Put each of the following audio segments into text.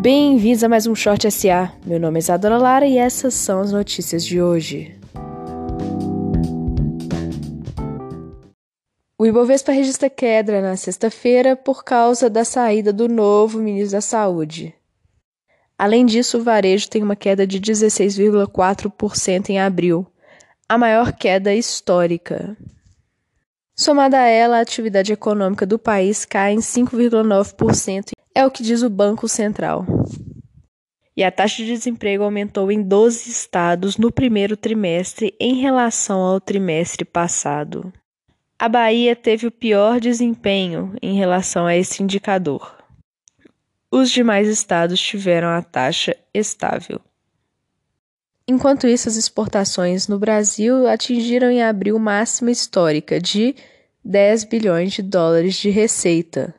Bem-vindos a mais um Short SA. Meu nome é Isadora Lara e essas são as notícias de hoje. O Ibovespa registra queda na sexta-feira por causa da saída do novo ministro da Saúde. Além disso, o varejo tem uma queda de 16,4% em abril, a maior queda histórica. Somada a ela, a atividade econômica do país cai em 5,9%, é o que diz o Banco Central. E a taxa de desemprego aumentou em 12 estados no primeiro trimestre em relação ao trimestre passado. A Bahia teve o pior desempenho em relação a esse indicador. Os demais estados tiveram a taxa estável. Enquanto isso, as exportações no Brasil atingiram em abril máxima histórica de 10 bilhões de dólares de receita.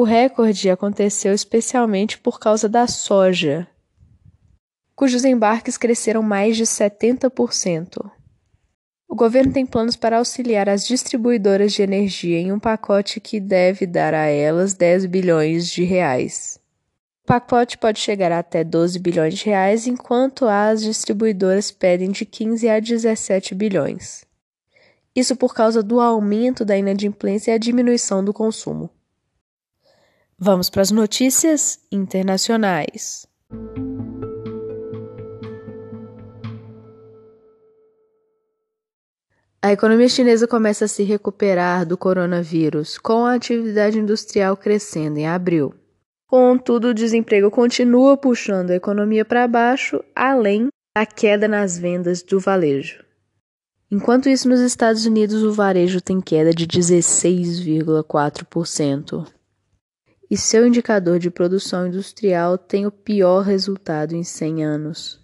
O recorde aconteceu especialmente por causa da soja, cujos embarques cresceram mais de 70%. O governo tem planos para auxiliar as distribuidoras de energia em um pacote que deve dar a elas 10 bilhões de reais. O pacote pode chegar até 12 bilhões de reais, enquanto as distribuidoras pedem de 15 a 17 bilhões. Isso por causa do aumento da inadimplência e a diminuição do consumo. Vamos para as notícias internacionais. A economia chinesa começa a se recuperar do coronavírus, com a atividade industrial crescendo em abril. Contudo, o desemprego continua puxando a economia para baixo, além da queda nas vendas do varejo. Enquanto isso, nos Estados Unidos, o varejo tem queda de 16,4%. E seu indicador de produção industrial tem o pior resultado em 100 anos.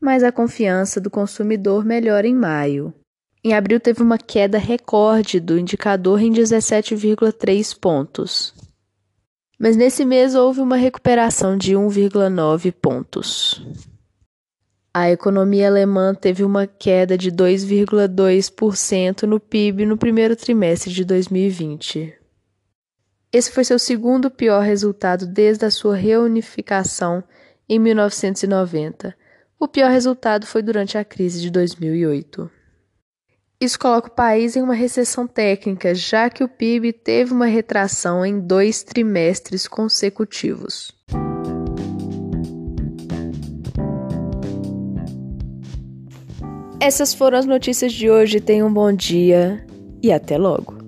Mas a confiança do consumidor melhora em maio. Em abril teve uma queda recorde do indicador em 17,3 pontos. Mas nesse mês houve uma recuperação de 1,9 pontos. A economia alemã teve uma queda de 2,2% no PIB no primeiro trimestre de 2020. Esse foi seu segundo pior resultado desde a sua reunificação em 1990. O pior resultado foi durante a crise de 2008. Isso coloca o país em uma recessão técnica, já que o PIB teve uma retração em dois trimestres consecutivos. Essas foram as notícias de hoje. Tenham um bom dia e até logo.